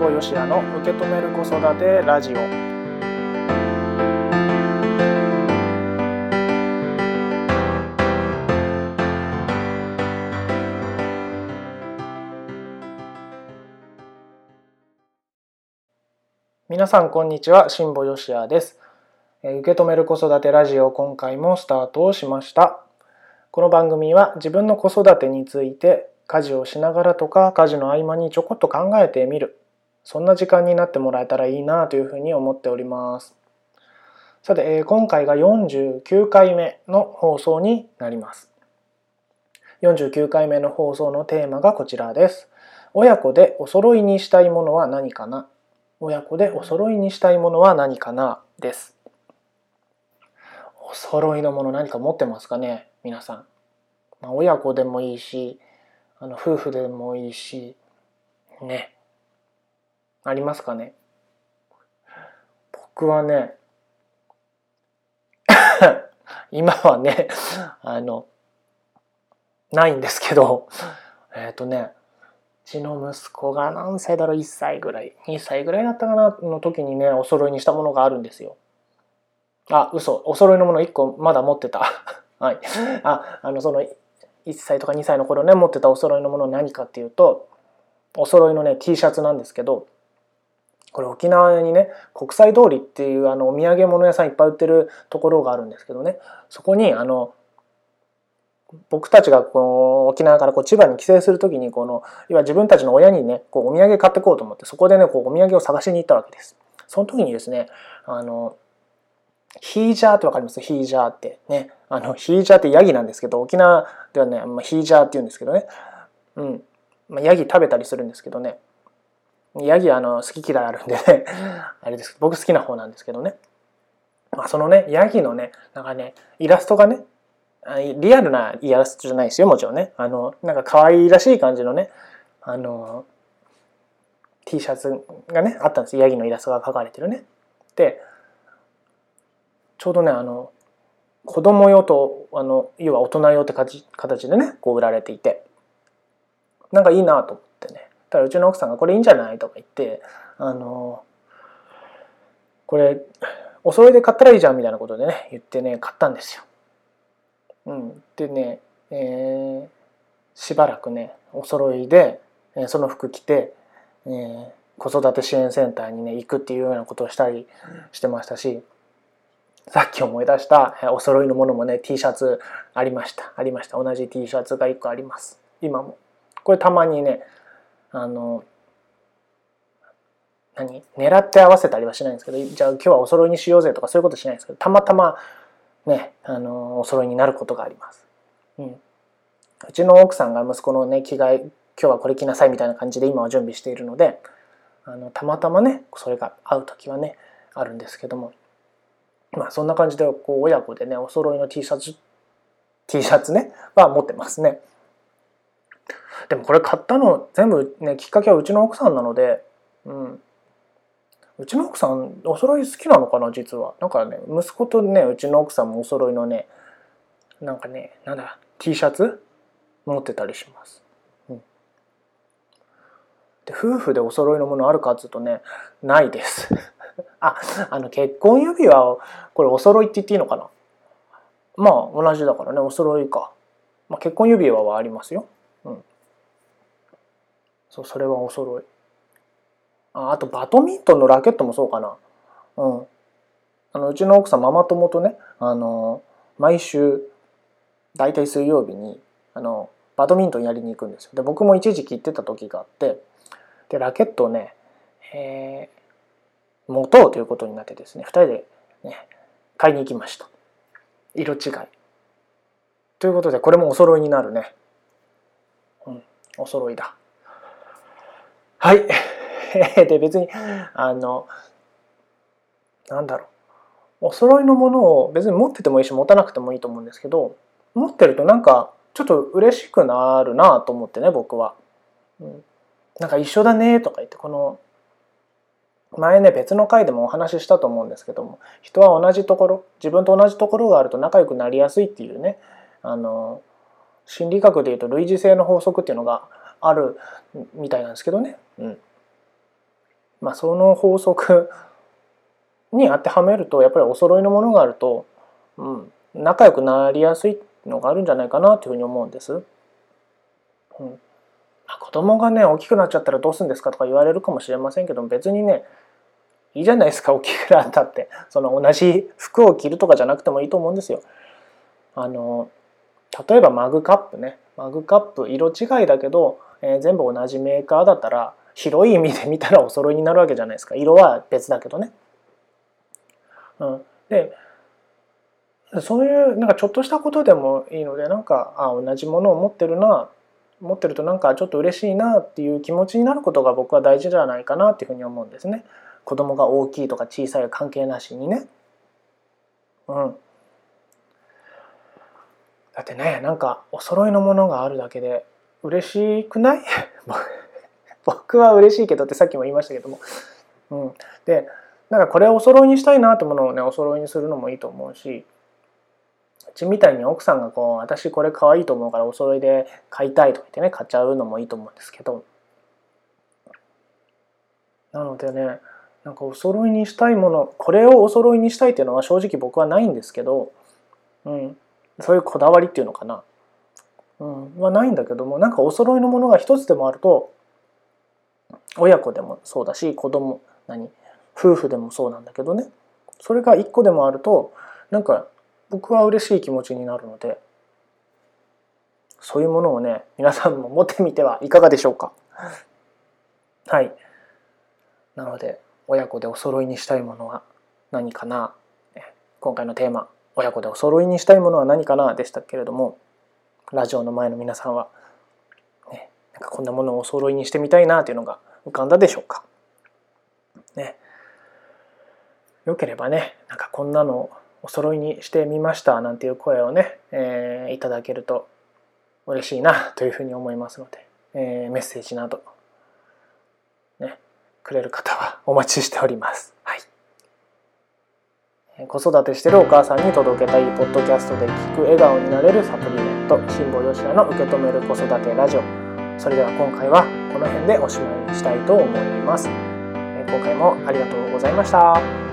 保よしやの受け止める子育てラジオ。皆さんこんにちは辛坊よしやです。受け止める子育てラジオ今回もスタートをしました。この番組は自分の子育てについて家事をしながらとか家事の合間にちょこっと考えてみる。そんな時間になってもらえたらいいなというふうに思っております。さて、え今回が49回目の放送になります。49回目の放送のテーマがこちらです。親子でお揃いにしたいものは何かな？親子でお揃いにしたいものは何かな？です。お揃いのもの何か持ってますかね？皆さん、まあ、親子でもいいしあの夫婦でもいいしね。ありますかね？僕はね 今はねあのないんですけどえっ、とねうちの息子が何歳だろう？1歳ぐらい。2歳ぐらいだったかな？の時にねお揃いにしたものがあるんですよ。あ嘘。お揃いのもの1個まだ持ってた。はい。ああのその1歳とか2歳の頃ね持ってたお揃いのもの何かっていうとお揃いのね T シャツなんですけどこれ沖縄にね国際通りっていうあのお土産物屋さんいっぱい売ってるところがあるんですけどねそこにあの僕たちがこの沖縄からこう千葉に帰省する時にこの要は自分たちの親にねこうお土産買ってこうと思ってそこでねこうお土産を探しに行ったわけです。その時にですねあのヒージャーってわかります？ヒージャーってね。あの、ヒージャーってヤギなんですけど、沖縄ではね、まあ、ヒージャーって言うんですけどね。うん。まあ、ヤギ食べたりするんですけどね。ヤギあの好き嫌いあるんでね、あれです僕好きな方なんですけどね。まあ、そのね、ヤギのね、なんかね、イラストがね、リアルなイラストじゃないですよ、もちろんね。あの、なんか可愛らしい感じのね、あの、T シャツがね、あったんです。ヤギのイラストが描かれてるね。で、ちょうどねあの子供用とあの要は大人用って形でねこう売られていてなんかいいなと思ってただうちの奥さんが「これいいんじゃない?」とか言ってあのこれお揃いで買ったらいいじゃんみたいなことでね言ってね買ったんですよ。うん、でね、えー、しばらくねお揃いで、えー、その服着て、えー、子育て支援センターにね行くっていうようなことをしたりしてましたしさっき思い出したお揃いのものもね T シャツありましたありました同じ T シャツが1個あります今もこれたまにねあの何？狙って合わせたりはしないんですけどじゃあ今日はお揃いにしようぜとかそういうことしないんですけどたまたまねあのお揃いになることがあります、うん、うちの奥さんが息子のね着替え今日はこれ着なさいみたいな感じで今は準備しているのであのたまたまねそれが合う時はねあるんですけども。まあそんな感じでこう親子でねお揃いの T シャツ T シャツねは持ってますね。でもこれ買ったの全部ねきっかけはうちの奥さんなので、うん、うちの奥さんお揃い好きなのかな実は。なんかね息子とねうちの奥さんもお揃いのねなんかねなんだ T シャツ？持ってたりします。うん、で夫婦でお揃いのものあるかっつうとねないです。あ、あの結婚指輪をこれお揃いって言っていいのかな？まあ同じだからねお揃いか、まあ、結婚指輪はありますよそうそれはお揃い。ああとバドミントンのラケットもそうかな。うん。あのうちの奥さんママ友とねあの毎週大体水曜日にあのバドミントンやりに行くんですよ。で僕も一時期行ってた時があってでラケットをね、えー、持とうということになってですね2人で、ね、買いに行きました。色違い。ということでこれもお揃いになるね。うんお揃いだ。はい。で別にあのなんだろう。お揃いのものを別に持っててもいいし持たなくてもいいと思うんですけど持ってるとなんかちょっと嬉しくなるなと思ってね僕は、うん、なんか一緒だねとか言ってこの前ね別の回でもお話ししたと思うんですけども人は同じところ自分と同じところがあると仲良くなりやすいっていうねあの心理学でいうと類似性の法則っていうのがあるみたいなんですけどね。うん、まあ、その法則 に当てはめるとやっぱりお揃いのものがあると、うん、仲良くなりやすいのがあるんじゃないかなというふうに思うんです。うん、子供がね大きくなっちゃったらどうするんですかとか言われるかもしれませんけど別にねいいじゃないですか大きくなったってその同じ服を着るとかじゃなくてもいいと思うんですよ。あの例えばマグカップねマグカップ色違いだけど、えー、全部同じメーカーだったら広い意味で見たらお揃いになるわけじゃないですか色は別だけどね。うん、でそういうなんかちょっとしたことでもいいのでなんかあ同じものを持ってるな持ってるとなんかちょっと嬉しいなっていう気持ちになることが僕は大事じゃないかなっていうふうに思うんですね。子供が大きいとか小さい関係なしにね。うん。だってねなんかお揃いのものがあるだけで嬉しくない？僕は嬉しいけどってさっきも言いましたけども。うん、でなんかこれお揃いにしたいなってものをねお揃いにするのもいいと思うし。うちみたいに奥さんがこう私これ可愛いと思うからお揃いで買いたいとか言ってね買っちゃうのもいいと思うんですけど。なのでねなんかお揃いにしたいものこれをお揃いにしたいっていうのは正直僕はないんですけど、うん、そういうこだわりっていうのかな、うん、はないんだけどもなんかお揃いのものが一つでもあると親子でもそうだし子供何夫婦でもそうなんだけどね。それが一個でもあるとなんか僕は嬉しい気持ちになるのでそういうものをね皆さんも持ってみてはいかがでしょうか。はい。なので親子でお揃いにしたいものは何かな。今回のテーマ親子でお揃いにしたいものは何かなでしたけれどもラジオの前の皆さんは、ね、なんかこんなものをお揃いにしてみたいなというのが浮かんだでしょうかねよければねなんかこんなのお揃いにしてみましたなんていう声をね、えー、いただけると嬉しいなというふうに思いますので、えー、メッセージなど、ね、くれる方はお待ちしております。子育てしてるお母さんに届けたいポッドキャストで聞く笑顔になれるサプリメント辛坊吉田の受け止める子育てラジオそれでは今回はこの辺でおしまいにしたいと思います。今回もありがとうございました。